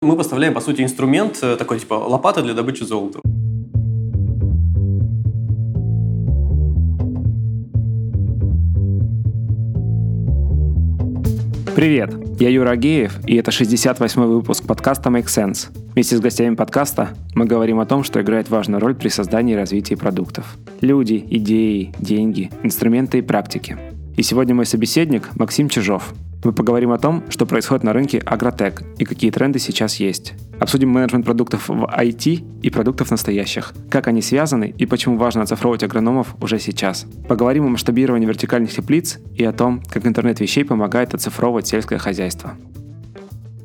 Мы поставляем, по сути, инструмент э, такой, типа лопата для добычи золота. Привет, я Юра Агеев, и это 68-й выпуск подкаста Make Sense. Вместе с гостями подкаста мы говорим о том, что играет важную роль при создании и развитии продуктов. Люди, идеи, деньги, инструменты и практики. И сегодня мой собеседник Максим Чижов, мы поговорим о том, что происходит на рынке агротек и какие тренды сейчас есть. Обсудим менеджмент продуктов в IT и продуктов настоящих, как они связаны и почему важно оцифровывать агрономов уже сейчас. Поговорим о масштабировании вертикальных теплиц и о том, как интернет вещей помогает оцифровывать сельское хозяйство.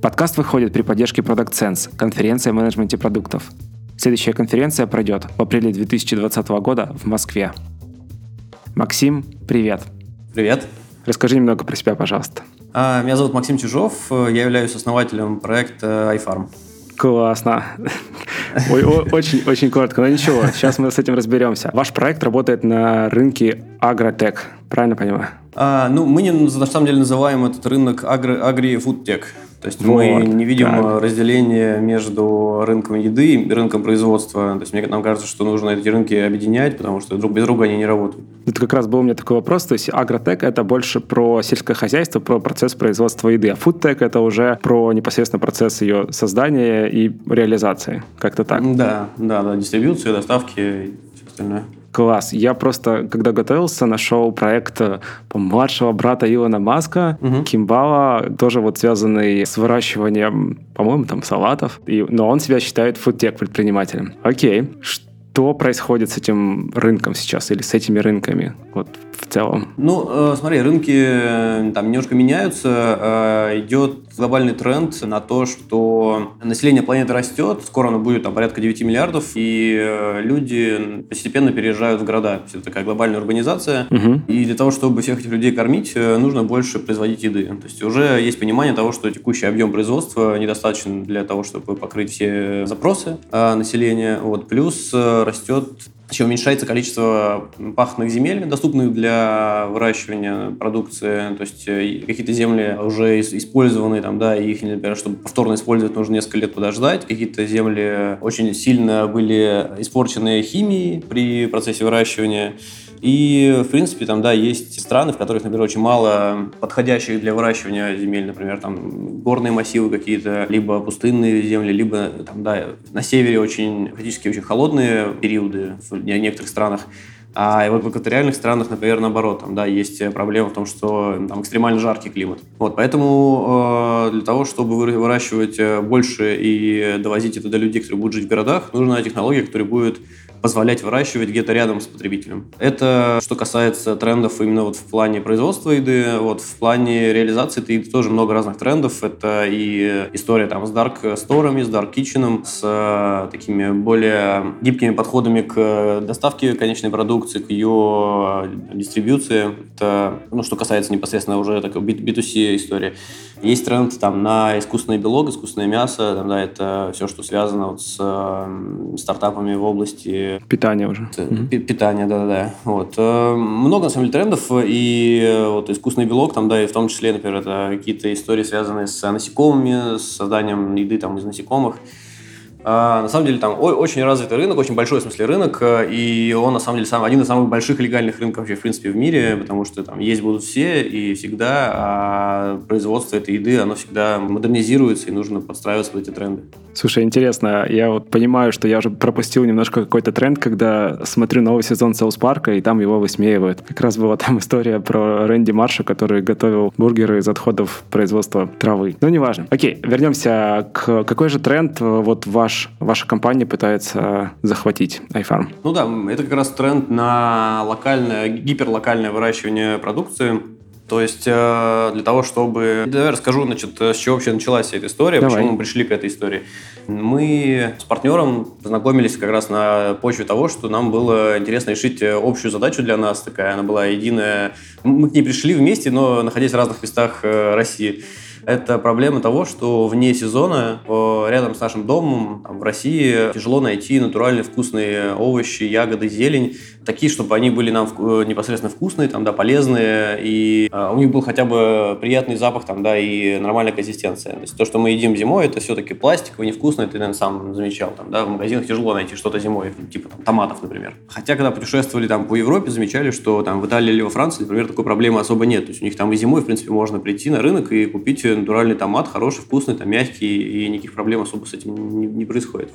Подкаст выходит при поддержке Product Sense, конференция о менеджменте продуктов. Следующая конференция пройдет в апреле 2020 года в Москве. Максим, привет. Привет. Расскажи немного про себя, пожалуйста. А, меня зовут Максим Чижов, я являюсь основателем проекта iFarm. Классно. Очень, очень коротко, но ничего, сейчас мы с этим разберемся. Ваш проект работает на рынке агротек, правильно понимаю? А, ну, мы не, на самом деле называем этот рынок агри-фудтек. То есть вот, мы не видим так. разделения между рынком еды и рынком производства. То есть мне, нам кажется, что нужно эти рынки объединять, потому что друг без друга они не работают. Это как раз был у меня такой вопрос. То есть агротек – это больше про сельское хозяйство, про процесс производства еды, а фудтек – это уже про непосредственно процесс ее создания и реализации. Как-то так. Да, да, да, дистрибуции, доставки и все остальное. Класс. Я просто, когда готовился, нашел проект э, младшего брата Илона Маска, угу. Кимбала, тоже вот связанный с выращиванием, по-моему, там салатов. И, но он себя считает фудтек предпринимателем. Окей. Что происходит с этим рынком сейчас или с этими рынками? Вот в целом? Ну, э, смотри, рынки э, там немножко меняются. Э, идет глобальный тренд на то, что население планеты растет, скоро оно будет там порядка 9 миллиардов, и э, люди постепенно переезжают в города. Это такая глобальная урбанизация. Угу. И для того, чтобы всех этих людей кормить, э, нужно больше производить еды. То есть уже есть понимание того, что текущий объем производства недостаточен для того, чтобы покрыть все запросы э, населения. Вот. Плюс растет еще уменьшается количество пахотных земель, доступных для выращивания продукции. То есть э, какие-то земли уже использованы, там, да, их, например, чтобы повторно использовать, нужно несколько лет подождать. Какие-то земли очень сильно были испорчены химией при процессе выращивания. И, в принципе, там, да, есть страны, в которых, например, очень мало подходящих для выращивания земель, например, там горные массивы какие-то, либо пустынные земли, либо, там, да, на севере очень, фактически очень холодные периоды в некоторых странах. А вот в экваториальных странах, например, наоборот, там, да, есть проблема в том, что там экстремально жаркий климат. Вот, поэтому э, для того, чтобы выращивать э, больше и довозить это до людей, которые будут жить в городах, нужна технология, которая будет позволять выращивать где-то рядом с потребителем. Это что касается трендов именно вот в плане производства еды, вот в плане реализации еды тоже много разных трендов. Это и история там с dark сторами, с dark kitchen, с э, такими более гибкими подходами к доставке конечной продукции, к ее дистрибьюции. Это, ну, что касается непосредственно уже такой B2C истории. Есть тренд там на искусственный белок, искусственное мясо, там, да, это все, что связано вот с э, стартапами в области... Питания уже. Питания, да-да-да. Вот. Э, много, на самом деле, трендов, и э, вот искусственный белок, там, да, и в том числе, например, это какие-то истории, связанные с насекомыми, с созданием еды там из насекомых. А, на самом деле там очень развитый рынок, очень большой в смысле рынок, э, и он на самом деле сам, один из самых больших легальных рынков вообще в принципе в мире, потому что там есть будут все и всегда, а производство этой еды, оно всегда модернизируется и нужно подстраиваться под эти тренды. Слушай, интересно, я вот понимаю, что я уже пропустил немножко какой-то тренд, когда смотрю новый сезон Саус Парка, и там его высмеивают. Как раз была там история про Рэнди Марша, который готовил бургеры из отходов производства травы. Ну, неважно. Окей, вернемся к какой же тренд э, вот ваш, ваша компания пытается захватить iFarm? Ну да, это как раз тренд на локальное, гиперлокальное выращивание продукции. То есть э, для того, чтобы... Давай расскажу, значит, с чего вообще началась вся эта история, Давай. почему мы пришли к этой истории. Мы с партнером познакомились как раз на почве того, что нам было интересно решить общую задачу для нас, такая она была единая. Мы к ней пришли вместе, но находясь в разных местах э, России. Это проблема того, что вне сезона рядом с нашим домом там, в России тяжело найти натуральные вкусные овощи, ягоды, зелень, такие, чтобы они были нам э, непосредственно вкусные, там, да, полезные, и э, у них был хотя бы приятный запах там, да, и нормальная консистенция. То есть то, что мы едим зимой, это все-таки пластиковое, невкусное, ты, наверное, сам замечал. Там, да, в магазинах тяжело найти что-то зимой, типа там, томатов, например. Хотя, когда путешествовали там по Европе, замечали, что там в Италии или во Франции, например, такой проблемы особо нет. То есть у них там и зимой, в принципе, можно прийти на рынок и купить натуральный томат, хороший, вкусный, там, мягкий, и никаких проблем особо с этим не, не происходит.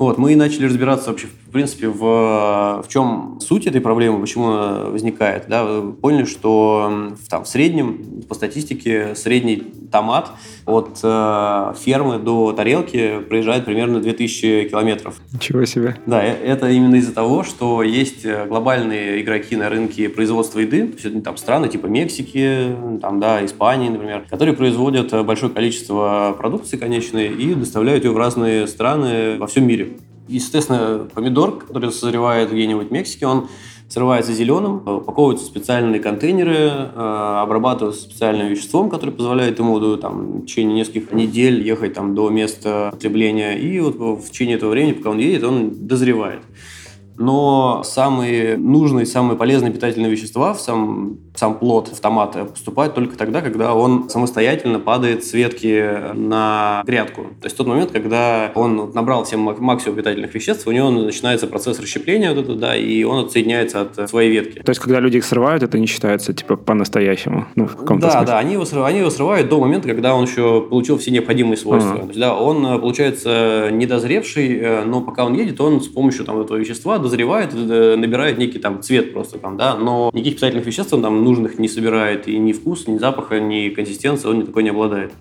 Вот, мы начали разбираться вообще, в принципе, в, в чем суть этой проблемы, почему она возникает. Да, поняли, что там, в среднем, по статистике, средний томат от э, фермы до тарелки проезжает примерно 2000 километров. Ничего себе. Да, э, это именно из-за того, что есть э, глобальные игроки на рынке производства еды, то есть это там страны типа Мексики, там, да, Испании, например, которые производят большое количество продукции конечной и доставляют ее в разные страны во всем мире. Естественно, помидор, который созревает где-нибудь в Мексике, он срывается зеленым, упаковываются в специальные контейнеры, э, обрабатываются специальным веществом, которое позволяет ему там, в течение нескольких недель ехать там, до места потребления. И вот в течение этого времени, пока он едет, он дозревает но самые нужные, самые полезные питательные вещества в сам, сам плод автомата поступают только тогда, когда он самостоятельно падает с ветки на грядку. То есть в тот момент, когда он набрал все максимум питательных веществ, у него начинается процесс расщепления, вот это, да, и он отсоединяется от своей ветки. То есть когда люди их срывают, это не считается типа по-настоящему? Ну, в да, смысле. да, они его, срывают, они его срывают до момента, когда он еще получил все необходимые свойства. Uh-huh. То есть, да, он, э, получается, недозревший, э, но пока он едет, он с помощью там, этого вещества дозревает, э, набирает некий там цвет просто там, да, но никаких питательных веществ он там нужных не собирает, и ни вкус, ни запаха, ни консистенции он ни такой не обладает.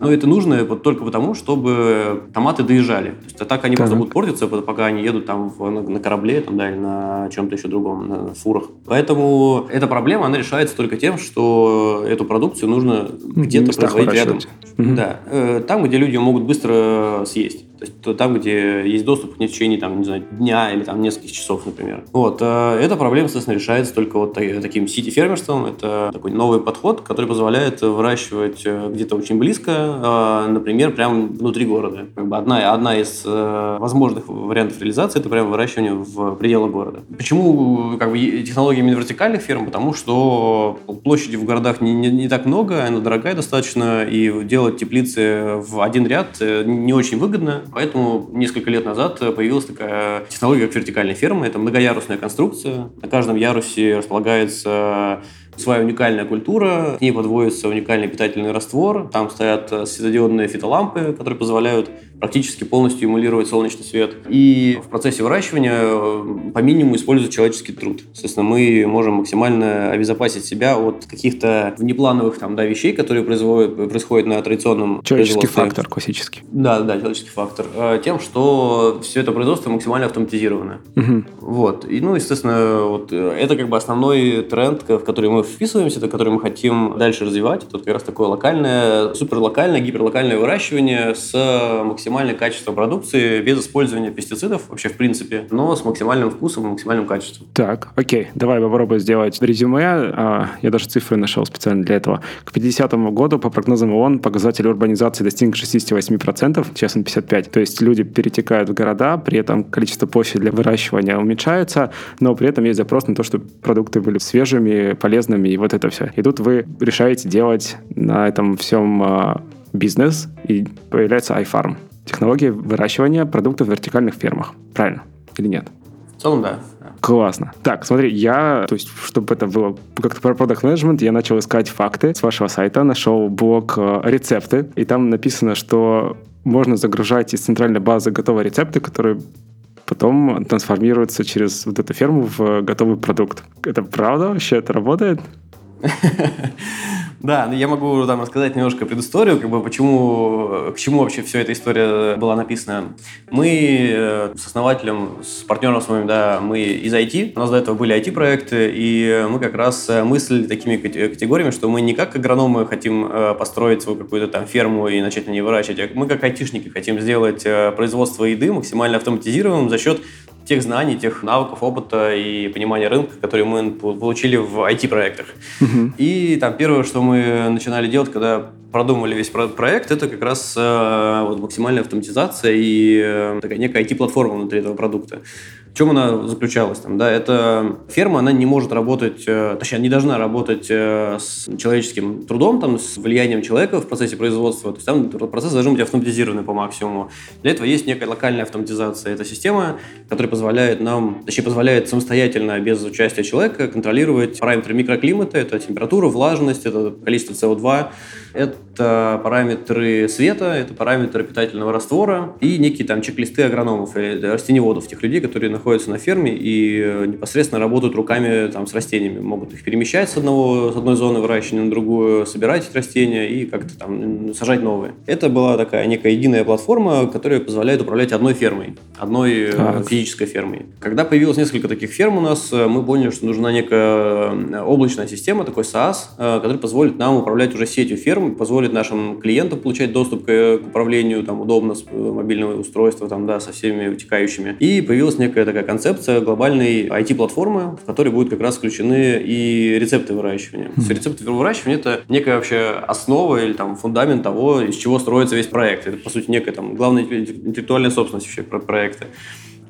Но это нужно вот только потому, чтобы томаты доезжали. То есть, а так они так. просто будут портиться, пока они едут там в, на, на корабле там, да, или на чем-то еще другом, на фурах. Поэтому эта проблема, она решается только тем, что эту продукцию нужно где-то производить рядом. Угу. Да, э, там, где люди могут быстро съесть. То есть то там, где есть доступ в течение там, не знаю, дня или там нескольких часов, например. Вот. Э, эта проблема, соответственно, решается только вот таким сити-фермерством. Это такой новый подход, который позволяет выращивать э, где-то очень близко, э, например, прямо внутри города. Как бы одна, одна из возможных вариантов реализации – это прямо выращивание в пределах города. Почему как бы, технология именно вертикальных ферм? Потому что площади в городах не, не, не так много, она дорогая достаточно, и делать теплицы в один ряд не очень выгодно. Поэтому несколько лет назад появилась такая технология, как вертикальная ферма. Это многоярусная конструкция. На каждом ярусе располагается своя уникальная культура, к ней подводится уникальный питательный раствор, там стоят светодиодные фитолампы, которые позволяют практически полностью эмулировать солнечный свет. И в процессе выращивания э, по минимуму используют человеческий труд. Соответственно, мы можем максимально обезопасить себя от каких-то внеплановых там, да, вещей, которые производят, происходят на традиционном Человеческий фактор классический. Да, да, человеческий фактор. Э, тем, что все это производство максимально автоматизировано. Угу. Вот. И, ну, естественно, вот э, это как бы основной тренд, в который мы вписываемся, это который мы хотим дальше развивать. Это как раз такое локальное, суперлокальное, гиперлокальное выращивание с максимальным качеством продукции без использования пестицидов вообще в принципе, но с максимальным вкусом и максимальным качеством. Так, окей, давай попробуем сделать резюме. А, я даже цифры нашел специально для этого. К 50 году, по прогнозам ООН, показатель урбанизации достиг 68%, сейчас он 55%. То есть люди перетекают в города, при этом количество площади для выращивания уменьшается, но при этом есть запрос на то, чтобы продукты были свежими, полезными, и вот это все. И тут вы решаете делать на этом всем а, бизнес, и появляется iFarm. Технология выращивания продуктов в вертикальных фермах. Правильно? Или нет? В целом, да. Классно. Так, смотри, я, то есть, чтобы это было как-то про продукт менеджмент, я начал искать факты с вашего сайта, нашел блок э, рецепты, и там написано, что можно загружать из центральной базы готовые рецепты, которые потом трансформируются через вот эту ферму в готовый продукт. Это правда вообще? Это работает? Да, но я могу там рассказать немножко предысторию, как бы почему, к чему вообще вся эта история была написана. Мы э, с основателем, с партнером с моим, да, мы из IT, у нас до этого были IT-проекты, и мы как раз э, мыслили такими категориями, что мы не как агрономы хотим э, построить свою какую-то там ферму и начать на ней выращивать, а мы как айтишники хотим сделать производство еды максимально автоматизированным за счет тех знаний, тех навыков, опыта и понимания рынка, которые мы получили в IT-проектах. Uh-huh. И там первое, что мы начинали делать, когда продумали весь проект, это как раз э, вот, максимальная автоматизация и э, такая некая IT-платформа внутри этого продукта. В чем она заключалась? Там, да, эта ферма, она не может работать, э, точнее, не должна работать э, с человеческим трудом, там, с влиянием человека в процессе производства. То есть там процесс должен быть автоматизированный по максимуму. Для этого есть некая локальная автоматизация. Это система, которая позволяет нам, точнее, позволяет самостоятельно, без участия человека, контролировать параметры микроклимата. Это температура, влажность, это количество СО2, это параметры света, это параметры питательного раствора и некие там чек-листы агрономов или растеневодов, тех людей, которые находятся на ферме и э, непосредственно работают руками там, с растениями. Могут их перемещать с, одного, с одной зоны выращивания на другую, собирать эти растения и как-то там сажать новые. Это была такая некая единая платформа, которая позволяет управлять одной фермой, одной э, так. физической фермой. Когда появилось несколько таких ферм у нас, э, мы поняли, что нужна некая облачная система, такой SaaS, который позволит нам управлять уже сетью ферм, позволит нашим клиентам получать доступ к, управлению там, удобно с мобильного устройства там, да, со всеми вытекающими. И появилась некая такая концепция глобальной IT-платформы, в которой будут как раз включены и рецепты выращивания. Mm-hmm. Рецепты выращивания – это некая вообще основа или там фундамент того, из чего строится весь проект. Это, по сути, некая там главная интеллектуальная собственность вообще проекта.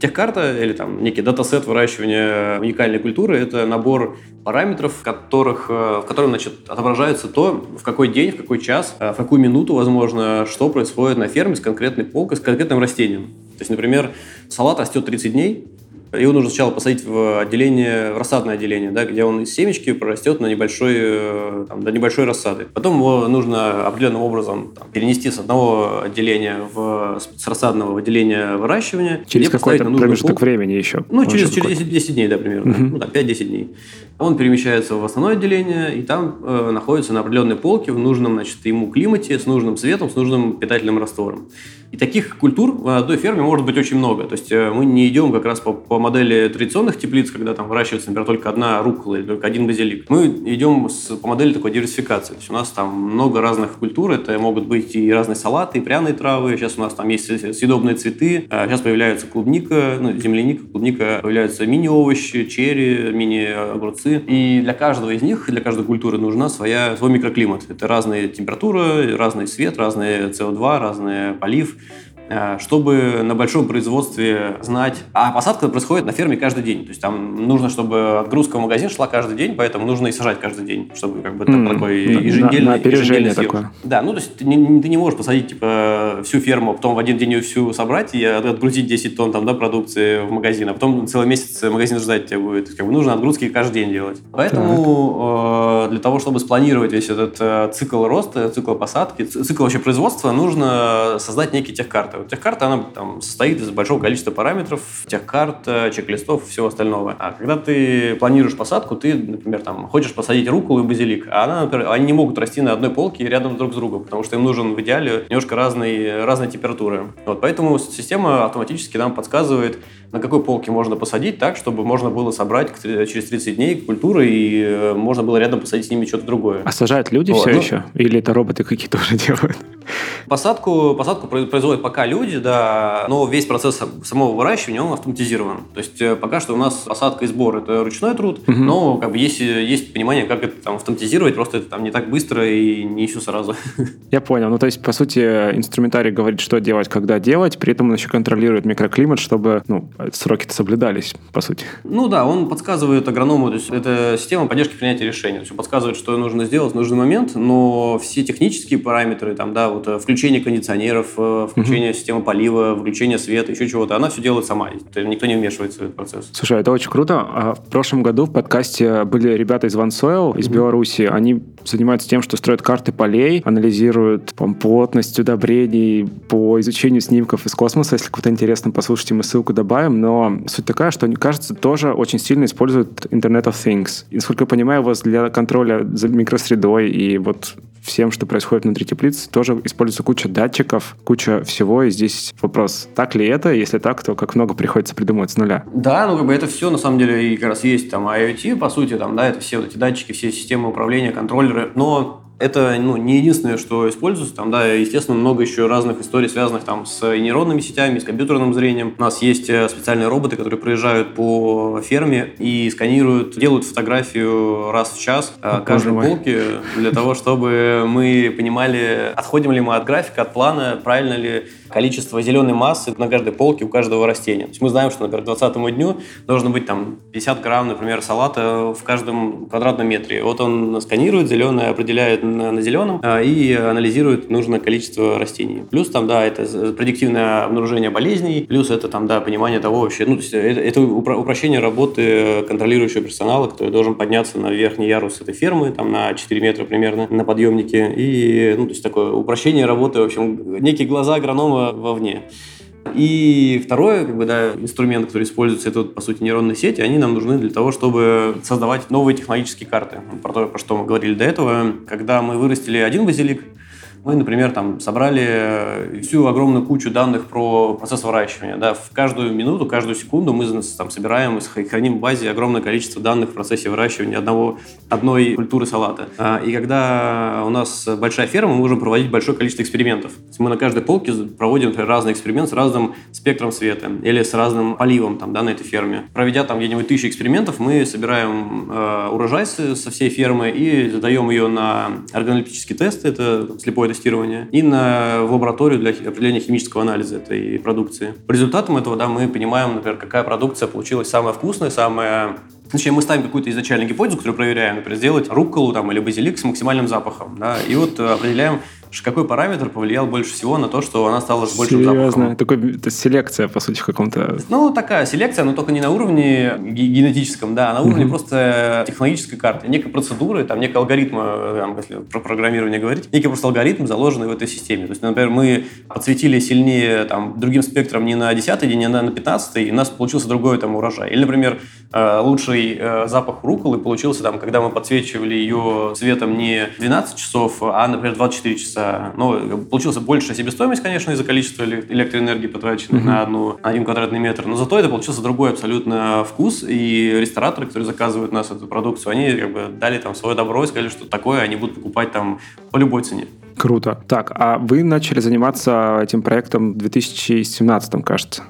Техкарта или там некий датасет выращивания уникальной культуры – это набор параметров, которых, э, в котором значит, отображается то, в какой день, в какой час, э, в какую минуту, возможно, что происходит на ферме с конкретной полкой, с конкретным растением. То есть, например, салат растет 30 дней, его нужно сначала посадить в отделение, в рассадное отделение, да, где он из семечки прорастет на небольшой, э, там, до небольшой рассады. Потом его нужно определенным образом там, перенести с одного отделения в, с рассадного в отделение выращивания. Через какой-то промежуток пол... времени еще? Ну, через, через 10, 10 дней, да, примерно. Угу. Ну, да, 5-10 дней. Он перемещается в основное отделение, и там э, находится на определенной полке в нужном значит, ему климате, с нужным светом, с нужным питательным раствором. И таких культур в одной ферме может быть очень много. То есть э, мы не идем как раз по, по модели традиционных теплиц, когда там выращивается, например, только одна рукола или только один базилик. Мы идем с, по модели такой диверсификации. То есть у нас там много разных культур. Это могут быть и разные салаты, и пряные травы. Сейчас у нас там есть съедобные цветы. Сейчас появляется клубника, ну, земляника, клубника. Появляются мини-овощи, черри, мини-огурцы продукции. И для каждого из них, для каждой культуры нужна своя, свой микроклимат. Это разные температуры, разный свет, разные СО2, разный полив. Э, чтобы на большом производстве знать. А посадка происходит на ферме каждый день. То есть там нужно, чтобы отгрузка в магазин шла каждый день, поэтому нужно и сажать каждый день, чтобы как бы mm, такой еженедельный, на, на еженедельный такое. Да, ну то есть ты не, ты не можешь посадить типа всю ферму, а потом в один день ее всю собрать и отгрузить 10 тонн там, да, продукции в магазин, а потом целый месяц магазин ждать тебя будет. То есть, как бы нужно отгрузки каждый день делать. Поэтому э, для того, чтобы спланировать весь этот э, цикл роста, цикл посадки, цикл вообще производства, нужно создать некие техкарты. Вот техкарта, она там состоит из большого количества параметров, техкарт, чек-листов всего остального. А когда ты планируешь посадку, ты, например, там, хочешь посадить руколу и базилик, а она, например, они не могут расти на одной полке рядом друг с другом, потому что им нужен в идеале немножко разные, разные температуры. Вот, поэтому система автоматически нам подсказывает, на какой полке можно посадить так, чтобы можно было собрать через 30 дней культуры и э, можно было рядом посадить с ними что-то другое. А сажают люди вот, все ну, еще? Или это роботы какие-то уже делают? Посадку, посадку производят пока люди, да, но весь процесс самого выращивания, он автоматизирован. То есть э, пока что у нас посадка и сбор – это ручной труд, угу. но как бы есть, есть понимание, как это там автоматизировать, просто это там не так быстро и не все сразу. Я понял. Ну, то есть, по сути, инструментарий говорит, что делать, когда делать, при этом он еще контролирует микроклимат, чтобы ну, сроки-то соблюдались, по сути. Ну да, он подсказывает агроному, то есть это система поддержки принятия решений. То есть он подсказывает, что нужно сделать в нужный момент, но все технические параметры, там, да, вот э, включение кондиционеров, э, включение. Системы полива, включение света, еще чего-то, она все делает сама. Никто не вмешивается в этот процесс. Слушай, это очень круто. А в прошлом году в подкасте были ребята из OneSoil, из uh-huh. Беларуси. Они занимаются тем, что строят карты полей, анализируют там, плотность удобрений по изучению снимков из космоса. Если кому-то интересно, послушайте, мы ссылку добавим но суть такая, что они, кажется, тоже очень сильно используют Internet of Things. И, насколько я понимаю, у вас для контроля за микросредой и вот всем, что происходит внутри теплиц, тоже используется куча датчиков, куча всего. И здесь вопрос, так ли это? Если так, то как много приходится придумывать с нуля? Да, ну как бы это все на самом деле и как раз есть там IoT, по сути, там, да, это все вот эти датчики, все системы управления, контроллеры. Но Это ну, не единственное, что используется. Там, да, естественно, много еще разных историй, связанных там, с нейронными сетями, с компьютерным зрением. У нас есть э, специальные роботы, которые проезжают по ферме и сканируют, делают фотографию раз в час О, каждой полки для того, чтобы мы понимали, отходим ли мы от графика, от плана, правильно ли количество зеленой массы на каждой полке у каждого растения. То есть мы знаем, что, например, к 20 дню должно быть там 50 грамм, например, салата в каждом квадратном метре. Вот он сканирует зеленое, определяет на, на зеленом э, и анализирует нужное количество растений. Плюс там, да, это предиктивное обнаружение болезней, плюс это там, да, понимание того вообще, ну, то есть это, это упрощение работы контролирующего персонала, который должен подняться на верхний ярус этой фермы, там на 4 метра примерно на подъемнике. И, ну, то есть такое упрощение работы, в общем, некие глаза агронома вовне. И второе, как бы, да, инструмент, который используется, это, по сути, нейронные сети, они нам нужны для того, чтобы создавать новые технологические карты. Про то, про что мы говорили до этого. Когда мы вырастили один базилик, мы, например, там собрали э, всю огромную кучу данных про процесс выращивания. Да, в каждую минуту, каждую секунду мы там собираем и храним в базе огромное количество данных в процессе выращивания одного, одной культуры салата. А, и когда у нас большая ферма, мы можем проводить большое количество экспериментов. мы на каждой полке проводим например, разный эксперимент с разным спектром света или с разным поливом там, да, на этой ферме. Проведя там где-нибудь тысячи экспериментов, мы собираем э, урожай со всей фермы и задаем ее на органолептические тесты, это слепое тестирования, и на, в лабораторию для определения химического анализа этой продукции. По результатам этого да, мы понимаем, например, какая продукция получилась самая вкусная, самая Точнее, мы ставим какую-то изначальную гипотезу, которую проверяем, например, сделать рукколу там, или базилик с максимальным запахом. Да, и вот э, определяем, какой параметр повлиял больше всего на то, что она стала с большим Серьезно? запахом. Такой, это селекция, по сути, в каком-то... Ну, такая селекция, но только не на уровне генетическом, да, а на уровне mm-hmm. просто технологической карты. Некой процедуры, там, некий алгоритм, э, там, если про программирование говорить, некий просто алгоритм, заложенный в этой системе. То есть, например, мы подсветили сильнее там, другим спектром не на 10 день, а на 15 и у нас получился другой там урожай. Или, например, э, лучший э, запах руколы получился, там, когда мы подсвечивали ее цветом не 12 часов, а, например, 24 часа часа. Ну, получился большая себестоимость, конечно, из-за количества электроэнергии, потраченной mm-hmm. на, одну, на один квадратный метр, но зато это получился другой абсолютно вкус, и рестораторы, которые заказывают у нас эту продукцию, они как бы дали там свое добро и сказали, что такое они будут покупать там по любой цене. Круто. Так, а вы начали заниматься этим проектом в 2017, кажется?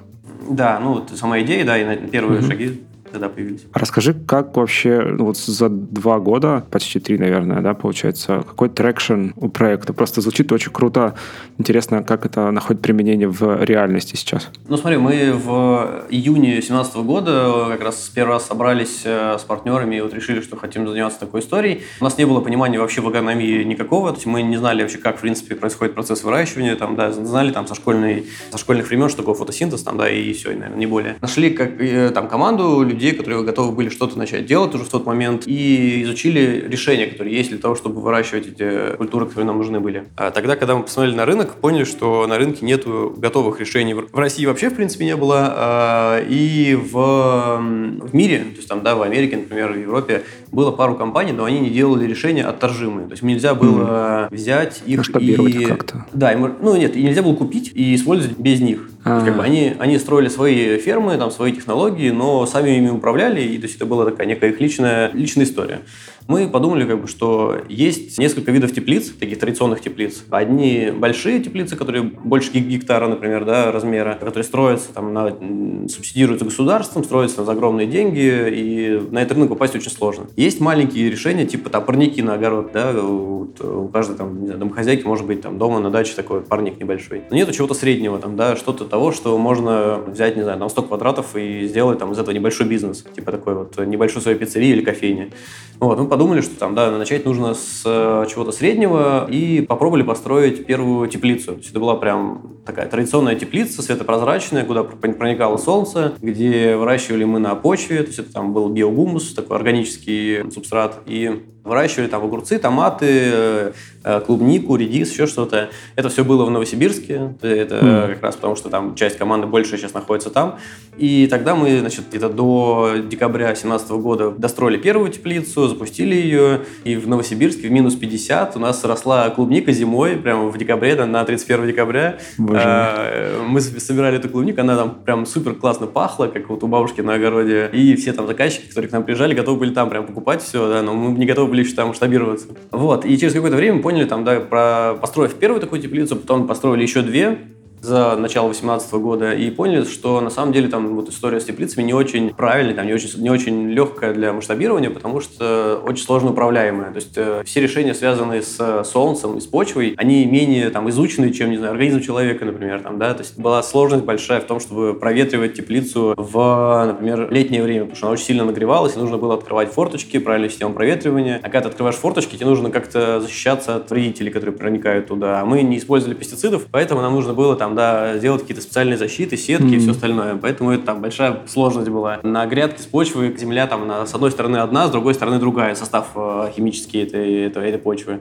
Да, ну, сама идея, да, и первые mm-hmm. шаги тогда появились. Расскажи, как вообще ну, вот за два года, почти три, наверное, да, получается, какой traction у проекта? Просто звучит очень круто. Интересно, как это находит применение в реальности сейчас? Ну, смотри, мы в июне 2017 года как раз первый раз собрались э, с партнерами и вот решили, что хотим заниматься такой историей. У нас не было понимания вообще в агрономии никакого, то есть мы не знали вообще, как, в принципе, происходит процесс выращивания, там, да, знали там со, школьной, со школьных времен, что такое фотосинтез, там, да, и все, и, наверное, не более. Нашли как, э, там команду людей, которые готовы были что-то начать делать уже в тот момент, и изучили решения, которые есть для того, чтобы выращивать эти культуры, которые нам нужны были. А тогда, когда мы посмотрели на рынок, поняли, что на рынке нет готовых решений. В России вообще, в принципе, не было, а, и в, в мире, то есть там, да, в Америке, например, в Европе, было пару компаний, но они не делали решения отторжимые. То есть нельзя было mm. взять их и... как-то. Да, им, ну нет, и нельзя было купить и использовать без них. А-а-а. Как бы они, они строили свои фермы, там, свои технологии, но сами ими управляли, и то есть это была такая некая их личная, личная история мы подумали, как бы, что есть несколько видов теплиц, таких традиционных теплиц. Одни большие теплицы, которые больше гектара, например, да, размера, которые строятся, там, на, субсидируются государством, строятся за огромные деньги, и на этот рынок попасть очень сложно. Есть маленькие решения, типа там парники на огород, да, у, у каждой там, не знаю, домохозяйки может быть там дома на даче такой парник небольшой. Но нету чего-то среднего, там, да, что-то того, что можно взять, не знаю, там 100 квадратов и сделать там из этого небольшой бизнес, типа такой вот небольшой своей пиццерии или кофейни. Вот, мы подумали, что там, да, начать нужно с э, чего-то среднего и попробовали построить первую теплицу. То есть это была прям такая традиционная теплица, светопрозрачная, куда проникало солнце, где выращивали мы на почве, то есть это там был биогумус, такой органический субстрат, и Выращивали там огурцы, томаты, э, э, клубнику, редис, еще что-то. Это все было в Новосибирске. Это mm. как раз потому, что там часть команды больше сейчас находится там. И тогда мы, значит, где-то до декабря 2017 года достроили первую теплицу, запустили ее. И в Новосибирске в минус 50 у нас росла клубника зимой, прямо в декабре, на 31 декабря. Боже мы собирали эту клубнику, она там прям супер классно пахла, как вот у бабушки на огороде. И все там заказчики, которые к нам приезжали, готовы были там прям покупать все, да, но мы не готовы были еще там масштабироваться. Вот, и через какое-то время поняли, там, да, про, построив первую такую теплицу, потом построили еще две, за начало 2018 года и поняли, что на самом деле там вот история с теплицами не очень правильная, там не очень, не очень легкая для масштабирования, потому что очень сложно управляемая. То есть э, все решения, связанные с солнцем и с почвой, они менее там изучены, чем, не знаю, организм человека, например, там, да, то есть была сложность большая в том, чтобы проветривать теплицу в, например, летнее время, потому что она очень сильно нагревалась, и нужно было открывать форточки, правильную систему проветривания. А когда ты открываешь форточки, тебе нужно как-то защищаться от вредителей, которые проникают туда. А мы не использовали пестицидов, поэтому нам нужно было там там, да, делать какие-то специальные защиты, сетки mm-hmm. и все остальное. Поэтому это там большая сложность была. На грядке с почвы земля там на, с одной стороны одна, с другой стороны другая, состав э, химический этой, этой, этой почвы.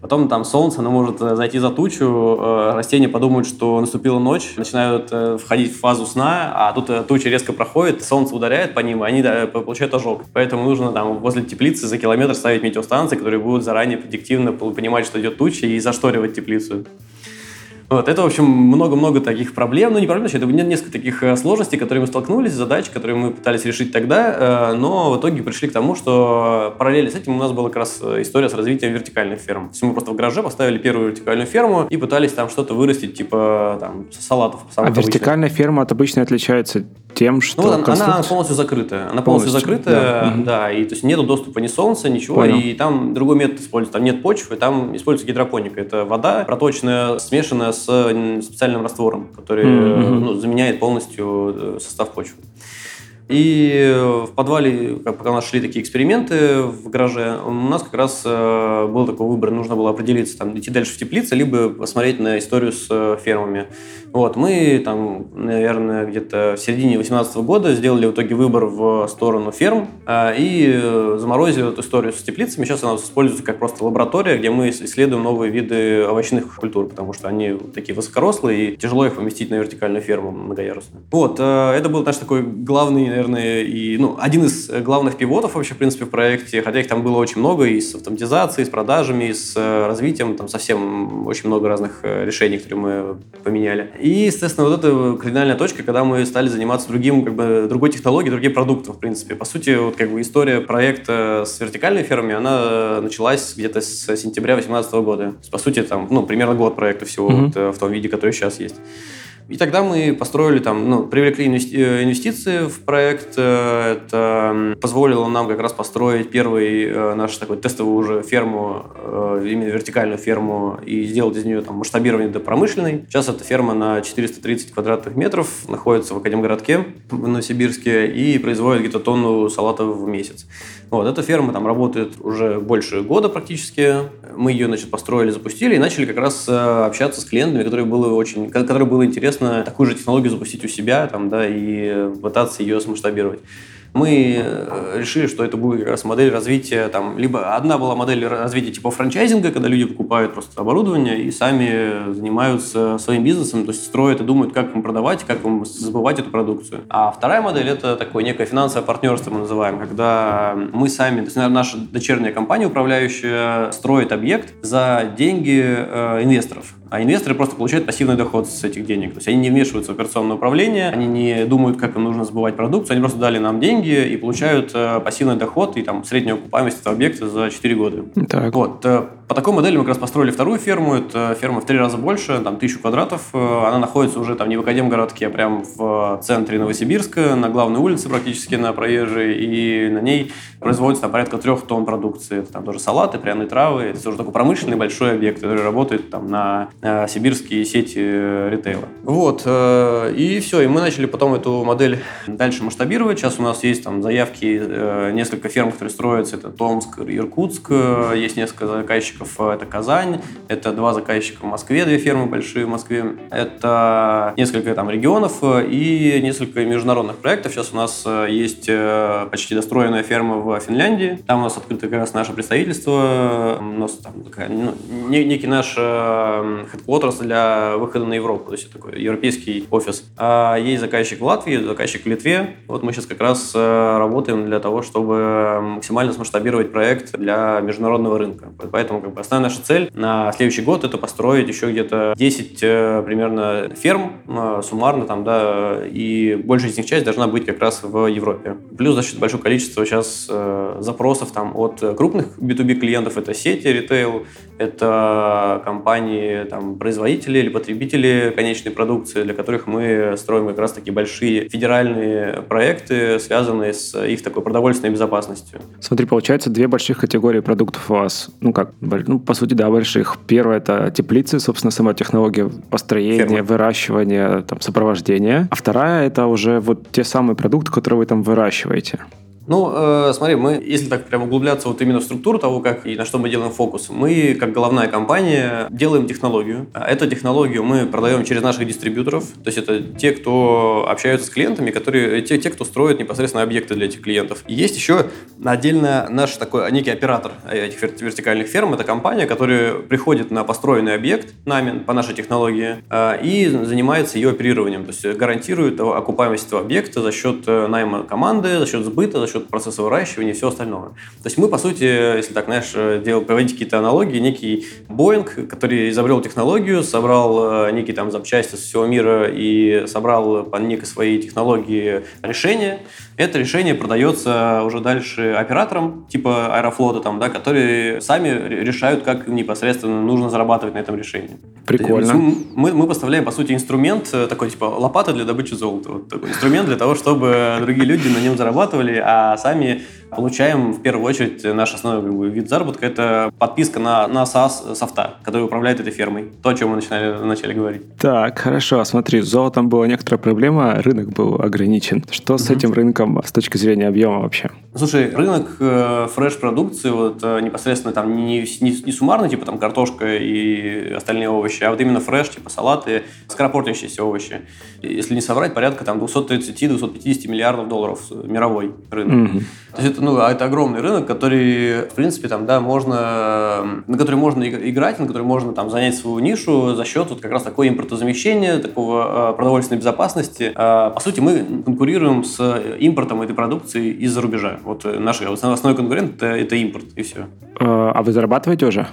Потом там солнце, оно может э, зайти за тучу, э, растения подумают, что наступила ночь, начинают э, входить в фазу сна, а тут э, туча резко проходит, солнце ударяет по ним, и они да, получают ожог. Поэтому нужно там возле теплицы за километр ставить метеостанции, которые будут заранее предиктивно понимать, что идет туча, и зашторивать теплицу. Вот, это, в общем, много-много таких проблем. Ну, не проблем, это несколько таких э, сложностей, которые мы столкнулись, задач, которые мы пытались решить тогда, э, но в итоге пришли к тому, что параллельно с этим у нас была как раз э, история с развитием вертикальных ферм. То есть мы просто в гараже поставили первую вертикальную ферму и пытались там что-то вырастить, типа там салатов. А вертикальная ферма от обычной отличается тем, что ну, она, она полностью закрытая. Она полностью, полностью закрытая, да. да, и то есть нету доступа ни солнца, ничего, Понял. и там другой метод используется. Там нет почвы, там используется гидропоника. Это вода проточная, смешанная с специальным раствором, который mm-hmm. ну, заменяет полностью э, состав почвы. И в подвале, пока у нас шли такие эксперименты в гараже, у нас как раз э, был такой выбор, нужно было определиться, там, идти дальше в теплице, либо посмотреть на историю с э, фермами. Вот, мы там, наверное, где-то в середине 2018 года сделали в итоге выбор в сторону ферм э, и заморозили эту историю с теплицами. Сейчас она используется как просто лаборатория, где мы исследуем новые виды овощных культур, потому что они такие высокорослые и тяжело их поместить на вертикальную ферму многоярусную. Вот, это был наш такой главный наверное, и, ну, один из главных пивотов вообще, в принципе, в проекте, хотя их там было очень много, и с автоматизацией, и с продажами, и с э, развитием, там совсем очень много разных э, решений, которые мы поменяли. И, естественно, вот эта кардинальная точка, когда мы стали заниматься другим, как бы, другой технологией, другим продуктом, в принципе. По сути, вот как бы история проекта с вертикальной фермой, она началась где-то с сентября 2018 года. По сути, там, ну, примерно год проекта всего mm-hmm. вот, э, в том виде, который сейчас есть. И тогда мы построили там, ну, привлекли э, инвестиции в проект. Э, это позволило нам как раз построить первый э, наш такой тестовую уже ферму, именно вертикальную ферму, и сделать из нее там масштабирование до промышленной. Сейчас эта ферма на 430 квадратных метров находится в Академгородке в Новосибирске и производит где-то тонну салатов в месяц. Вот, эта ферма там работает уже больше года практически. Мы ее, значит, построили, запустили и начали как раз общаться с клиентами, которые было очень, которые было интересно интересно такую же технологию запустить у себя там, да, и пытаться ее смасштабировать мы э, решили, что это будет как раз модель развития, там, либо одна была модель развития типа франчайзинга, когда люди покупают просто оборудование и сами занимаются своим бизнесом, то есть строят и думают, как им продавать, как им забывать эту продукцию. А вторая модель – это такое некое финансовое партнерство, мы называем, когда мы сами, то есть наша дочерняя компания управляющая строит объект за деньги э, инвесторов. А инвесторы просто получают пассивный доход с этих денег. То есть они не вмешиваются в операционное управление, они не думают, как им нужно сбывать продукцию, они просто дали нам деньги и получают э, пассивный доход и там среднюю окупаемость этого объекта за 4 года. Так. Вот. По такой модели мы как раз построили вторую ферму. Это ферма в три раза больше, там тысячу квадратов. Э, она находится уже там не в Академгородке, а прям в центре Новосибирска, на главной улице практически на проезжей. И на ней производится там, порядка трех тонн продукции. Это там тоже салаты, пряные травы. Это уже такой промышленный большой объект, который работает там на э, сибирские сети э, ритейла. Вот. И все. И мы начали потом эту модель дальше масштабировать. Сейчас у нас есть там заявки, несколько ферм, которые строятся. Это Томск, Иркутск. Есть несколько заказчиков заказчиков э, это Казань, это два заказчика в Москве, две фермы большие в Москве, это несколько там регионов э, и несколько международных проектов. Сейчас у нас э, есть почти достроенная ферма в Финляндии, там у нас открыто как раз наше представительство, у нас там такая, ну, некий наш headquarters для выхода на Европу, то есть такой европейский офис. А есть заказчик в Латвии, заказчик в Литве. Вот мы сейчас как раз работаем для того, чтобы максимально смасштабировать проект для международного рынка. Поэтому Как бы основная наша цель на следующий год это построить еще где-то 10 э, примерно ферм э, суммарно там, да, и большая из них часть должна быть как раз в Европе. Плюс за счет большого количества сейчас э, запросов там от крупных B2B клиентов, это сети, ритейл, это компании, там, производители или потребители конечной продукции, для которых мы строим как раз такие большие федеральные проекты, связанные с их такой продовольственной безопасностью. Смотри, получается две больших категории продуктов у вас. Ну как, ну, по сути, да, больших. Первое — это теплицы, собственно, сама технология построения, Ферма. выращивания, там, сопровождения. А вторая — это уже вот те самые продукты, которые вы там выращиваете. Ну, э, смотри, мы, если так прям углубляться вот именно в структуру того, как и на что мы делаем фокус, мы, как головная компания, делаем технологию. А эту технологию мы продаем через наших дистрибьюторов, то есть это те, кто общаются с клиентами, которые, те, те кто строят непосредственно объекты для этих клиентов. И есть еще отдельно наш такой некий оператор этих вертикальных ферм, это компания, которая приходит на построенный объект нами по нашей технологии э, и занимается ее оперированием, то есть гарантирует окупаемость этого объекта за счет э, найма команды, за счет сбыта, за счет счет процесса выращивания и все остальное. То есть мы, по сути, если так, знаешь, делал, проводить какие-то аналогии, некий Боинг, который изобрел технологию, собрал э, некие там запчасти со всего мира и собрал по некой своей технологии решение, это решение продается уже дальше операторам, типа Аэрофлота, там, да, которые сами решают, как им непосредственно нужно зарабатывать на этом решении. Прикольно. Мы, мы поставляем, по сути, инструмент, э, такой типа лопата для добычи золота. Вот такой инструмент для того, чтобы другие люди на нем зарабатывали, а сами получаем в первую очередь наш основной как бы, вид заработка – это подписка на, на SaaS софта, который управляет этой фермой. То, о чем мы начинали, начали говорить. Так, хорошо. Смотри, с золотом была некоторая проблема, рынок был ограничен. Что mm-hmm. с этим рынком с точки зрения объема вообще? Слушай, рынок э, фреш-продукции вот э, непосредственно там не, не, не суммарно, типа там картошка и остальные овощи, а вот именно фреш, типа салаты, скоропортящиеся овощи. Если не соврать, порядка там 230-250 миллиардов долларов мировой рынок. Mm-hmm. То есть это, ну, а это огромный рынок, который, в принципе, там, да, можно, на который можно играть, на который можно там занять свою нишу за счет вот как раз такого импортозамещения, такого э, продовольственной безопасности. Э, по сути, мы конкурируем с импортом этой продукции из-за рубежа. Вот наш основной конкурент это, это импорт, и все. А вы зарабатываете уже?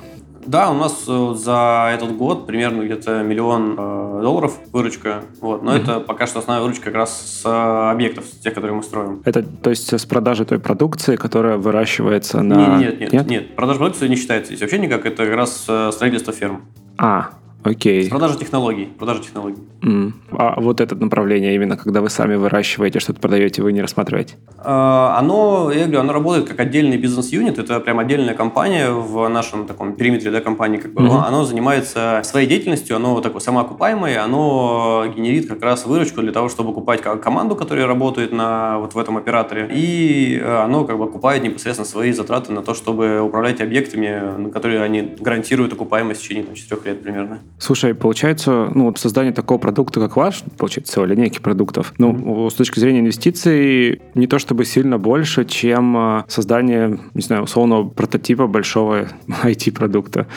Да, у нас э, за этот год примерно где-то миллион э, долларов выручка. Вот. Но mm-hmm. это пока что основная выручка как раз с э, объектов, тех, которые мы строим. Это то есть с продажи той продукции, которая выращивается на... Нет, нет, нет. нет? нет. Продажа продукции не считается здесь вообще никак. Это как раз строительство ферм. А, Окей. Продажа технологий. Продажа технологий. Mm. А вот это направление, именно когда вы сами выращиваете, что-то продаете, вы не рассматриваете? Uh, оно, я говорю, оно работает как отдельный бизнес-юнит. Это прям отдельная компания в нашем таком периметре да, компании. Как бы, mm-hmm. Оно занимается своей деятельностью, оно такое самоокупаемое, оно генерит как раз выручку для того, чтобы купать команду, которая работает на, вот в этом операторе. И э, оно как бы окупает непосредственно свои затраты на то, чтобы управлять объектами, на которые они гарантируют окупаемость в течение там, 4 лет примерно. Слушай, получается, ну, вот создание такого продукта, как ваш, получается, целой линейки продуктов, ну, mm-hmm. с точки зрения инвестиций, не то чтобы сильно больше, чем а, создание, не знаю, условного прототипа большого IT-продукта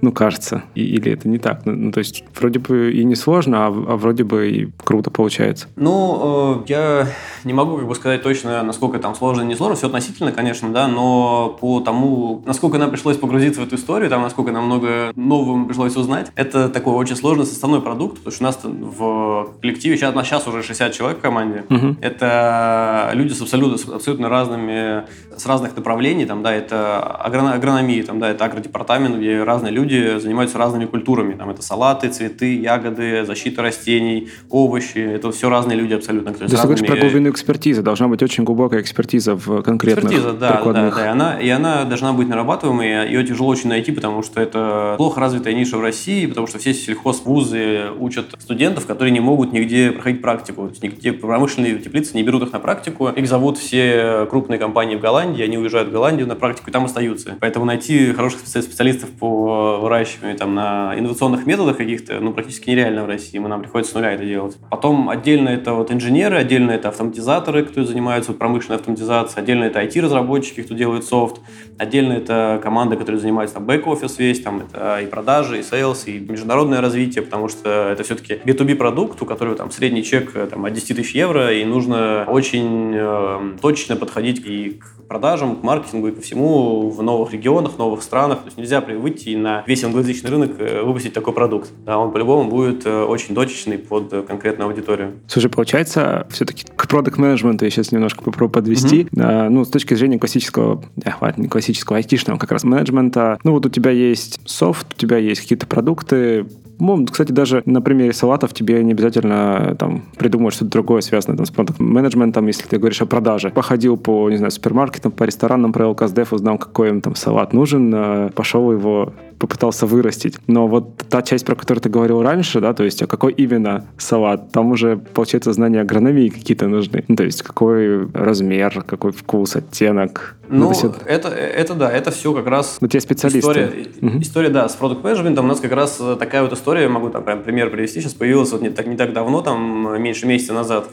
ну, кажется. И, или это не так? Ну, ну, то есть, вроде бы и не сложно, а, а вроде бы и круто получается. Ну, э, я не могу как бы сказать точно, насколько там сложно или не сложно. Все относительно, конечно, да, но по тому, насколько нам пришлось погрузиться в эту историю, там, насколько нам много нового пришлось узнать, это такой очень сложный составной продукт, потому что у нас в коллективе, сейчас, у нас сейчас уже 60 человек в команде. Угу. Это люди с абсолютно, абсолютно разными, с разных направлений, там, да, это агрономия, там, да, это агродепартамент, где разные люди люди занимаются разными культурами. Там это салаты, цветы, ягоды, защита растений, овощи. Это все разные люди абсолютно. То есть разными... ты говоришь про глубину экспертизы. Должна быть очень глубокая экспертиза в конкретных Экспертиза, да, прикладных... да, да. И она, и она должна быть нарабатываемой. Ее тяжело очень найти, потому что это плохо развитая ниша в России, потому что все сельхозвузы учат студентов, которые не могут нигде проходить практику. Нигде промышленные теплицы не берут их на практику. Их зовут все крупные компании в Голландии, они уезжают в Голландию на практику и там остаются. Поэтому найти хороших специалистов по выращивания там на инновационных методах каких-то, ну, практически нереально в России. Мы нам приходится с нуля это делать. Потом отдельно это вот инженеры, отдельно это автоматизаторы, кто занимаются промышленной автоматизацией, отдельно это IT-разработчики, кто делает софт, отдельно это команда, которая занимается там бэк-офис весь, там это и продажи, и sales, и международное развитие, потому что это все-таки B2B продукт, у которого там средний чек там, от 10 тысяч евро, и нужно очень э, точно подходить и к продажам, к маркетингу и ко всему в новых регионах, новых странах. То есть нельзя выйти на весь англоязычный рынок э, выпустить такой продукт. Да, он по-любому будет э, очень точечный под конкретную аудиторию. Слушай, получается, все-таки к продукт менеджменту я сейчас немножко попробую подвести. Mm-hmm. А, ну, с точки зрения классического, а, ладно, не классического, айтишного как раз менеджмента. Ну, вот у тебя есть софт, у тебя есть какие-то продукты, ну, кстати, даже на примере салатов тебе не обязательно там придумывать что-то другое, связанное там, с продукт-менеджментом, если ты говоришь о продаже. Походил по, не знаю, супермаркетам, по ресторанам, провел каздев, узнал, какой им там салат нужен, э, пошел его попытался вырастить. Но вот та часть, про которую ты говорил раньше, да, то есть, а какой именно салат, там уже, получается, знания агрономии какие-то нужны. Ну, то есть, какой размер, какой вкус, оттенок. Ну, ну это, это да, это все как раз... Ну, те специалисты. История, угу. история да, с продукт менеджментом у нас как раз такая вот история, могу там прям пример привести, сейчас появилась вот не так, не так давно, там меньше месяца назад.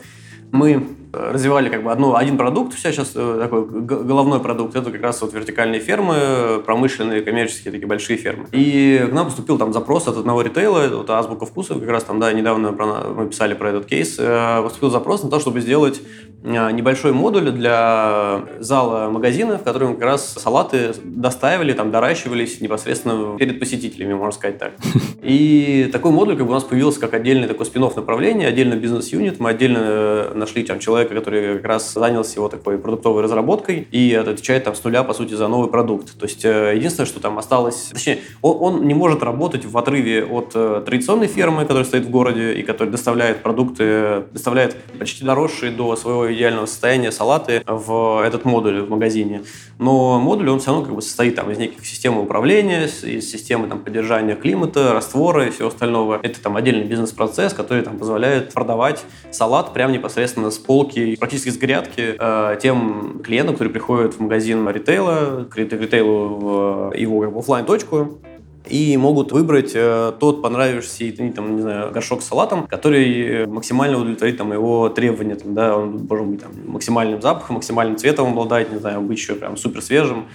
Мы развивали как бы одну, один продукт, себя сейчас э, такой головной продукт, это как раз вот вертикальные фермы, промышленные, коммерческие такие большие фермы. И к нам поступил там запрос от одного ритейла, вот Азбука вкуса, как раз там, да, недавно про, мы писали про этот кейс, э, поступил запрос на то, чтобы сделать э, небольшой модуль для зала магазина, в котором как раз салаты достаивали, там доращивались непосредственно перед посетителями, можно сказать так. И такой модуль как бы у нас появился как отдельный такой спин направление, отдельный бизнес-юнит, мы отдельно нашли там человека, человека, который как раз занялся его такой продуктовой разработкой и отвечает там с нуля, по сути, за новый продукт. То есть э, единственное, что там осталось... Точнее, он, он не может работать в отрыве от э, традиционной фермы, которая стоит в городе и которая доставляет продукты, доставляет почти доросшие до своего идеального состояния салаты в этот модуль в магазине. Но модуль, он все равно как бы состоит там из неких системы управления, из системы там, поддержания климата, раствора и всего остального. Это там отдельный бизнес-процесс, который там позволяет продавать салат прямо непосредственно с полки полки практически с грядки э, тем клиентам, которые приходят в магазин ритейла, к ритейлу в его офлайн точку и могут выбрать э, тот понравившийся там, не знаю, горшок с салатом, который максимально удовлетворит там, его требования. Там, да, он должен быть там, максимальным запахом, максимальным цветом обладать, не знаю, быть еще прям супер свежим.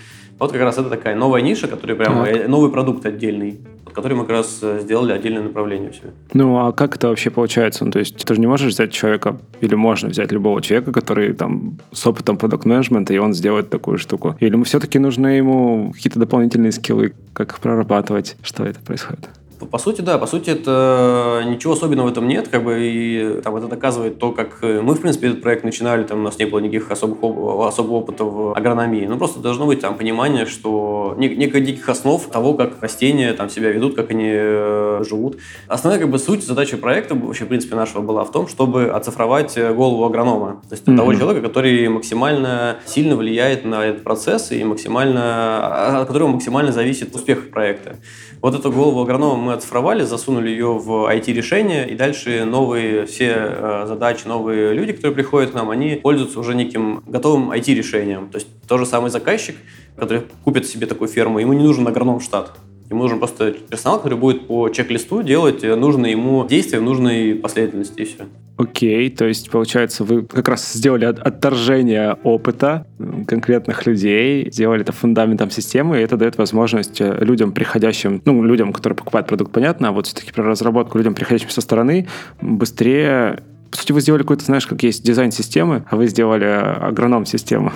Вот как раз это такая новая ниша, которая прям так. новый продукт отдельный который мы как раз э, сделали отдельное направление все. Ну, а как это вообще получается? Ну, то есть ты же не можешь взять человека, или можно взять любого человека, который там с опытом продукт менеджмента и он сделает такую штуку? Или мы все-таки нужны ему какие-то дополнительные скиллы, как их прорабатывать? Что это происходит? По сути, да, по сути, это ничего особенного в этом нет, как бы, и там, это доказывает то, как мы, в принципе, этот проект начинали, там у нас не было никаких особых, особого опыта в агрономии, ну, просто должно быть там понимание, что не, неких диких основ того, как растения там себя ведут, как они э, живут. Основная, как бы, суть, задача проекта, вообще, в принципе, нашего была в том, чтобы оцифровать голову агронома, то есть mm-hmm. того человека, который максимально сильно влияет на этот процесс и максимально, от которого максимально зависит успех проекта. Вот эту голову агронома мы оцифровали, засунули ее в IT-решение, и дальше новые все э, задачи, новые люди, которые приходят к нам, они пользуются уже неким готовым IT-решением. То есть тот же самый заказчик, который купит себе такую ферму, ему не нужен агроном штат. Ему нужен просто персонал, который будет по чек-листу делать нужные ему действия в нужной последовательности, и все. Окей, то есть, получается, вы как раз сделали отторжение опыта конкретных людей, сделали это фундаментом системы, и это дает возможность э, людям, приходящим, ну, людям, которые покупают продукт, понятно, а вот все-таки про разработку людям, приходящим со стороны, быстрее по сути, вы сделали какой-то, знаешь, как есть дизайн системы, а вы сделали агроном систему.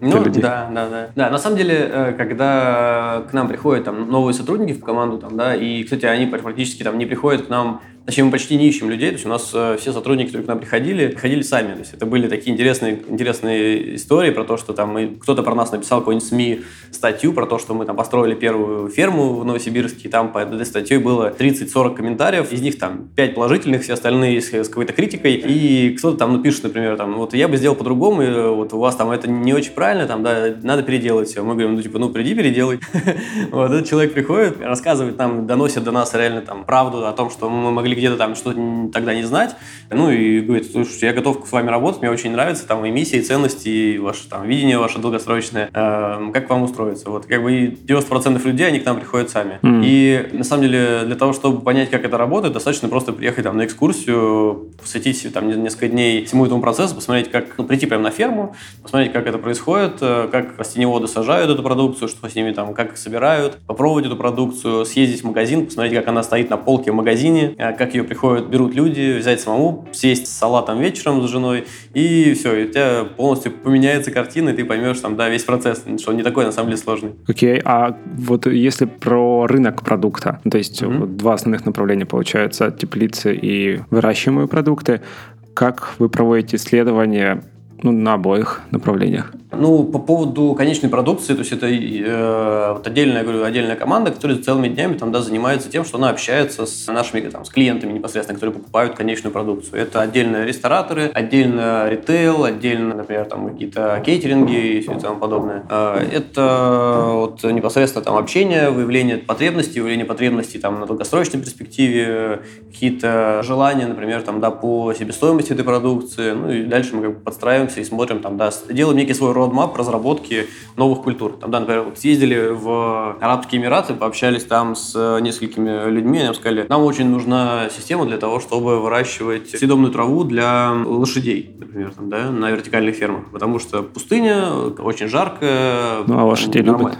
Ну, да, да, да. Да, на самом деле, э, когда к нам приходят там новые сотрудники в команду, там, да, и, кстати, они практически там не приходят к нам Точнее, мы почти не ищем людей, то есть у нас э, все сотрудники, которые к нам приходили, приходили сами. То есть это были такие интересные, интересные истории про то, что там мы, кто-то про нас написал какой-нибудь СМИ статью про то, что мы там построили первую ферму в Новосибирске, и там по этой статье было 30-40 комментариев, из них там 5 положительных, все остальные с, с какой-то критикой, и кто-то там напишет, например, там, вот я бы сделал по-другому, и вот у вас там это не очень правильно, там, да, надо переделать все. Мы говорим, ну, типа, ну, приди, переделай. Вот этот человек приходит, рассказывает нам, доносит до нас реально там правду о том, что мы могли где-то там что-то тогда не знать, ну и говорит, слушай, я готов с вами работать, мне очень нравится, там и миссия, и ценности, и ваше там видение ваше долгосрочное, э, как вам устроиться? Вот как бы 90% людей, они к нам приходят сами. Mm. И на самом деле для того, чтобы понять, как это работает, достаточно просто приехать там на экскурсию, посвятить там несколько дней всему этому процессу, посмотреть, как, ну, прийти прямо на ферму, посмотреть, как это происходит, э, как растениеводы сажают эту продукцию, что с ними там, как их собирают, попробовать эту продукцию, съездить в магазин, посмотреть, как она стоит на полке в магазине, э, как ее приходят, берут люди, взять самому, съесть с салатом вечером с женой, и все, и у тебя полностью поменяется картина, и ты поймешь там, да, весь процесс, что он не такой на самом деле сложный. Окей, okay. а вот если про рынок продукта, то есть mm-hmm. вот два основных направления получается, теплицы и выращиваемые продукты, как вы проводите исследования ну, на обоих направлениях? Ну, по поводу конечной продукции, то есть это э, вот отдельная, говорю, отдельная команда, которая целыми днями там, да, занимается тем, что она общается с нашими там, с клиентами непосредственно, которые покупают конечную продукцию. Это отдельно рестораторы, отдельно ритейл, отдельно, например, там какие-то кейтеринги и все тому подобное. Э, это вот непосредственно там общение, выявление потребностей, выявление потребностей там на долгосрочной перспективе, какие-то желания, например, там, да, по себестоимости этой продукции, ну и дальше мы как бы подстраиваемся и смотрим, там, да, делаем некий свой roadmap разработки новых культур. Там, да, например, вот съездили в Арабские Эмираты, пообщались там с несколькими людьми, они нам сказали, нам очень нужна система для того, чтобы выращивать съедобную траву для лошадей, например, там, да, на вертикальных фермах, потому что пустыня, очень жарко. Ну, а лошади любят.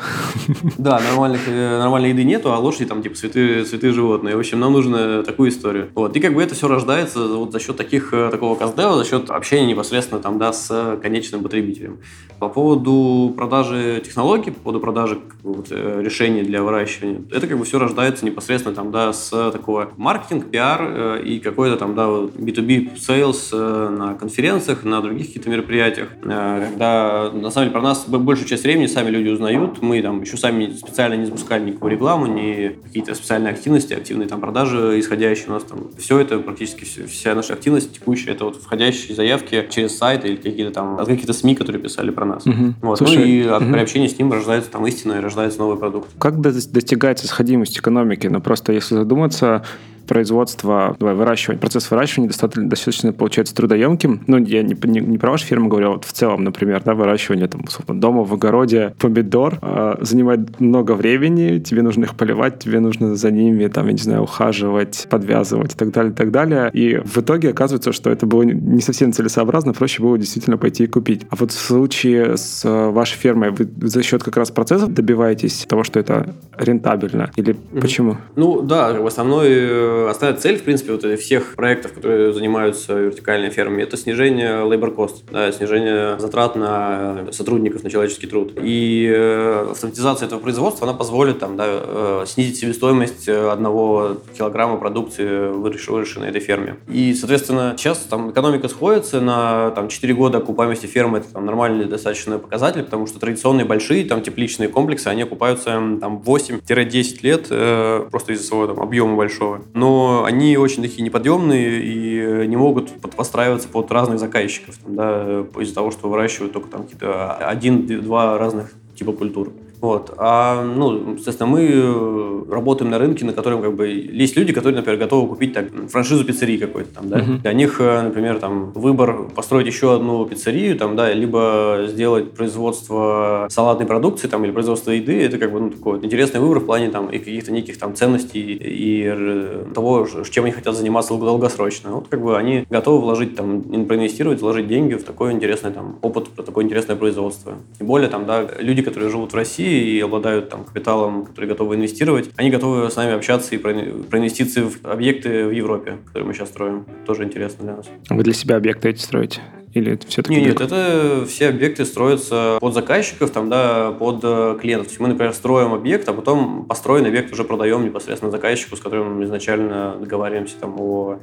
Да, нормальных, э, нормальной еды нету, а лошади там типа святые, святые животные. В общем, нам нужно такую историю. Вот. И как бы это все рождается вот за счет таких, э, такого каздева, за счет общения непосредственно там, да, с конечным потребителем. По поводу продажи технологий, по поводу продажи вот, э, решений для выращивания, это как бы все рождается непосредственно там, да, с такого маркетинг, пиар э, и какой-то там, да, B2B sales э, на конференциях, на других каких-то мероприятиях, когда на самом деле про нас большую часть времени сами люди узнают, мы там еще сами специально не запускали никакую рекламу, ни какие-то специальные активности, активные там продажи исходящие у нас там, все это практически вся наша активность текущая, это вот входящие заявки через сайт или какие-то там, от каких-то СМИ, которые писали про нас. Угу. Вот. Слушай, ну и от угу. приобщения с ним рождается там истина и рождается новый продукт. Как достигается сходимость экономики? Ну просто если задуматься, производство, давай, выращивание, процесс выращивания достаточно, достаточно получается трудоемким. Ну, я не, не, не про вашу фирму говорю, а вот в целом, например, да, выращивание там, условно, дома в огороде помидор э, занимает много времени, тебе нужно их поливать, тебе нужно за ними, там, я не знаю, ухаживать, подвязывать и так далее, и так далее. И в итоге оказывается, что это было не совсем целесообразно, проще было действительно пойти и купить. А вот в случае с вашей фермой вы за счет как раз процессов добиваетесь того, что это рентабельно? Или mm-hmm. почему? Ну, да, основной э, основная цель, в принципе, вот всех проектов, которые занимаются вертикальной фермами, это снижение labor cost, да, снижение затрат на сотрудников, на человеческий труд. И э, автоматизация этого производства, она позволит там, да, э, снизить себестоимость одного килограмма продукции, выращенной на этой ферме. И, соответственно, сейчас там экономика сходится на там, 4 года окупаемости фермы, это там, нормальный достаточно показатель, потому что традиционные большие там, тепличные комплексы, они окупаются там, 8-10 лет э, просто из-за своего там, объема большого. Но но они очень такие неподъемные и не могут подстраиваться под разных заказчиков, там, да, из-за того, что выращивают только там какие-то один-два разных типа культур. Вот. А, ну, естественно, мы э, работаем на рынке, на котором как бы есть люди, которые, например, готовы купить так, франшизу пиццерии какой-то там, да. Uh-huh. Для них, э, например, там выбор построить еще одну пиццерию, там, да, либо сделать производство салатной продукции, там, или производство еды, это как бы ну, такой вот интересный выбор в плане там и каких-то неких там ценностей и того, чем они хотят заниматься долгосрочно. Вот как бы они готовы вложить там, проинвестировать, вложить деньги в такой интересный там опыт, в такое интересное производство. Тем более там, да, люди, которые живут в России, и обладают там капиталом, который готовы инвестировать, они готовы с нами общаться и про, про инвестиции в объекты в Европе, которые мы сейчас строим. Тоже интересно для нас. Вы для себя объекты эти строите? Или это все-таки... Нет, нет, это все объекты строятся под заказчиков, там, да, под э, клиентов. То есть мы, например, строим объект, а потом построенный объект уже продаем непосредственно заказчику, с которым мы изначально договариваемся там, о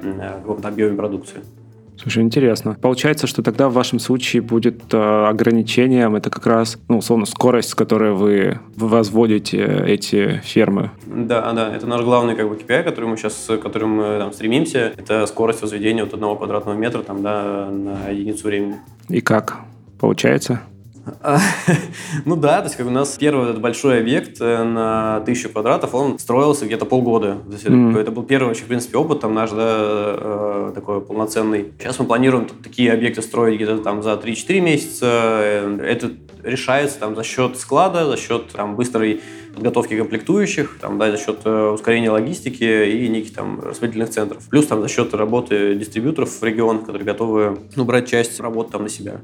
каком-то объеме продукции. Слушай, интересно. Получается, что тогда в вашем случае будет э, ограничением это как раз, ну, условно, скорость, с которой вы возводите эти фермы. Да, да, это наш главный как бы KPI, который мы сейчас, к которому мы там, стремимся. Это скорость возведения от одного квадратного метра там, да, на единицу времени. И как? Получается? Ну да, то есть как у нас первый этот большой объект э, на тысячу квадратов, он строился где-то полгода. Это был первый вообще, в принципе, опыт там наш, да, э, такой полноценный. Сейчас мы планируем такие объекты строить где-то там за 3-4 месяца. Это решается там за счет склада, за счет там быстрой подготовки комплектующих, там, да, за счет э, ускорения логистики и неких там распределительных центров. Плюс там за счет работы дистрибьюторов в регионах, которые готовы ну, брать часть работы там на себя.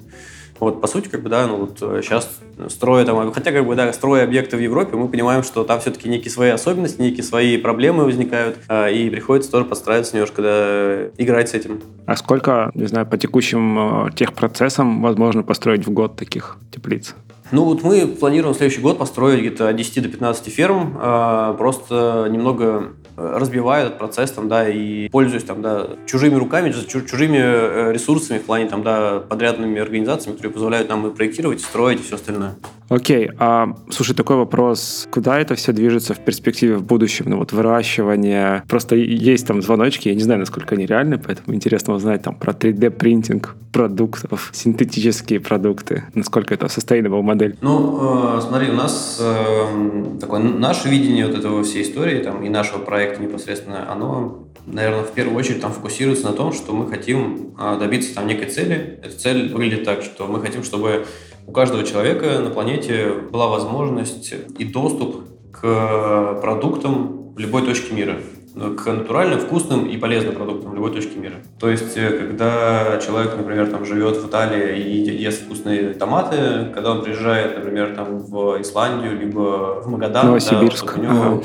Вот, по сути, как бы, да, ну вот сейчас э, строя там, хотя, как бы, да, строя объекты в Европе, мы понимаем, что там все-таки некие свои особенности, некие свои проблемы возникают, э, и приходится тоже подстраиваться немножко, да, играть с этим. А сколько, не знаю, по текущим техпроцессам возможно построить в год таких теплиц? Ну вот мы планируем в следующий год построить где-то от 10 до 15 ферм, э, просто немного разбивая этот процесс там, да, и пользуясь там, да, чужими руками, чужими э, ресурсами в плане там, да, подрядными организациями, которые позволяют нам и проектировать, и строить, и все остальное. Окей, а слушай, такой вопрос, куда это все движется в перспективе в будущем? Ну вот выращивание, просто есть там звоночки, я не знаю, насколько они реальны, поэтому интересно узнать там про 3D-принтинг продуктов, синтетические продукты, насколько это sustainable модель. Ну, э, смотри, у нас э, такое наше видение вот этого всей истории там и нашего проекта непосредственно, оно наверное, в первую очередь там фокусируется на том, что мы хотим э, добиться там некой цели. Эта цель выглядит так, что мы хотим, чтобы у каждого человека на планете была возможность и доступ к продуктам в любой точке мира к натуральным, вкусным и полезным продуктам в любой точке мира. То есть, э, когда человек, например, там живет в Италии и ест вкусные томаты, когда он приезжает, например, там в Исландию, либо в Магадан, Новосибирск. Да, у него, ага.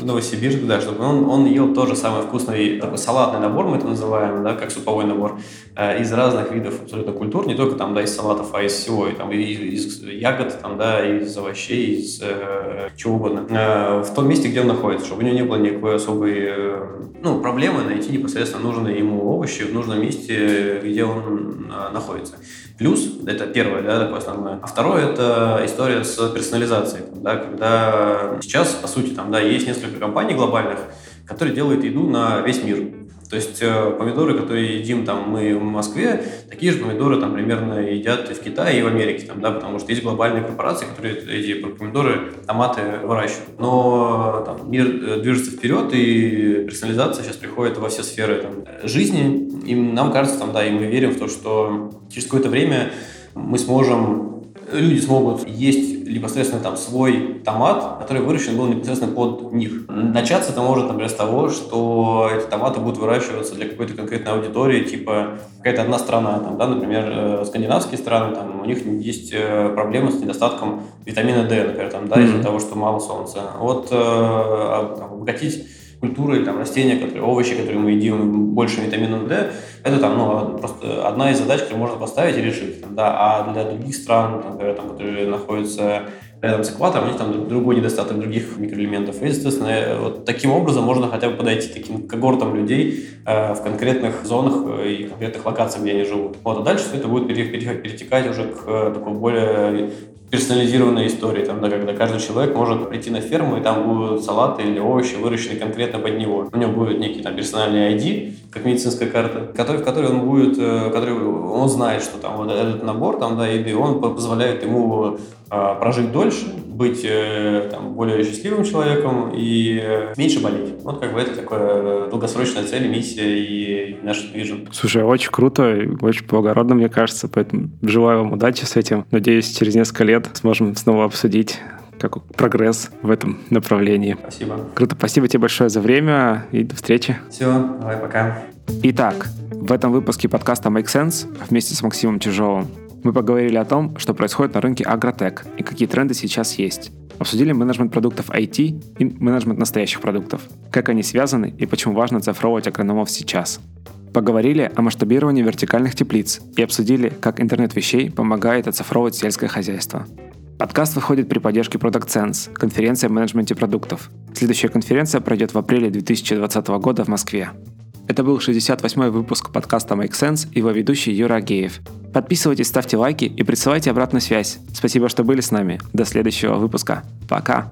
Новосибирск, да, чтобы он, он ел тоже самый вкусный такой салатный набор, мы это называем, да, как суповой набор, э, из разных видов абсолютно культур, не только там, да, из салатов, а из всего, и, там, из, из ягод, там, да, из овощей, из э, чего угодно, э, в том месте, где он находится, чтобы у него не было никакой особой э, ну, проблемы найти непосредственно нужные ему овощи в нужном месте, где он э, находится. Плюс, это первое, да, такое основное. А второе, это история с персонализацией, да, когда сейчас, по сути, там, да, есть несколько компаний глобальных, которые делают еду на весь мир. То есть э, помидоры, которые едим там мы в Москве, такие же помидоры там примерно едят и в Китае, и в Америке, там, да, потому что есть глобальные корпорации, которые эти помидоры, томаты выращивают. Но там, мир э, движется вперед, и персонализация сейчас приходит во все сферы там, жизни. И нам кажется, там, да, и мы верим в то, что через какое-то время мы сможем люди смогут есть непосредственно там свой томат, который выращен был непосредственно под них. Начаться это может, например, с того, что эти томаты будут выращиваться для какой-то конкретной аудитории, типа какая-то одна страна, там, да, например, э, скандинавские страны, там, у них есть э, проблемы с недостатком витамина D, например, там, да, mm-hmm. из-за того, что мало солнца. Вот э, а, обогатить культуры там растения, которые, овощи, которые мы едим больше витамина D, это там, ну, просто одна из задач, которую можно поставить и решить. Там, да, а для других стран, там, например, там, которые находятся рядом с экватором, у них там другой недостаток других микроэлементов. И, естественно, э, вот таким образом можно хотя бы подойти таким когортам людей э, в конкретных зонах э, и конкретных локациях, где они живут. Вот, а дальше все это будет перетекать уже к э, такой более персонализированной истории, там, да, когда каждый человек может прийти на ферму, и там будут салаты или овощи выращены конкретно под него. У него будет некий там персональный ID, как медицинская карта, который, в которой он будет, э, который он знает, что там вот этот набор там, да, еды, он позволяет ему прожить дольше, быть э, там, более счастливым человеком и меньше болеть. Вот как бы это такая долгосрочная цель, миссия и наш вижен. Слушай, очень круто, очень благородно, мне кажется, поэтому желаю вам удачи с этим. Надеюсь, через несколько лет лет сможем снова обсудить как прогресс в этом направлении. Спасибо. Круто, спасибо тебе большое за время и до встречи. Все, давай, пока. Итак, в этом выпуске подкаста Make Sense вместе с Максимом Чижовым мы поговорили о том, что происходит на рынке агротек и какие тренды сейчас есть. Обсудили менеджмент продуктов IT и менеджмент настоящих продуктов, как они связаны и почему важно цифровывать агрономов сейчас. Поговорили о масштабировании вертикальных теплиц и обсудили, как интернет вещей помогает оцифровывать сельское хозяйство. Подкаст выходит при поддержке Product Sense, конференция о менеджменте продуктов. Следующая конференция пройдет в апреле 2020 года в Москве. Это был 68-й выпуск подкаста Make Sense и его ведущий Юра Агеев. Подписывайтесь, ставьте лайки и присылайте обратную связь. Спасибо, что были с нами. До следующего выпуска. Пока.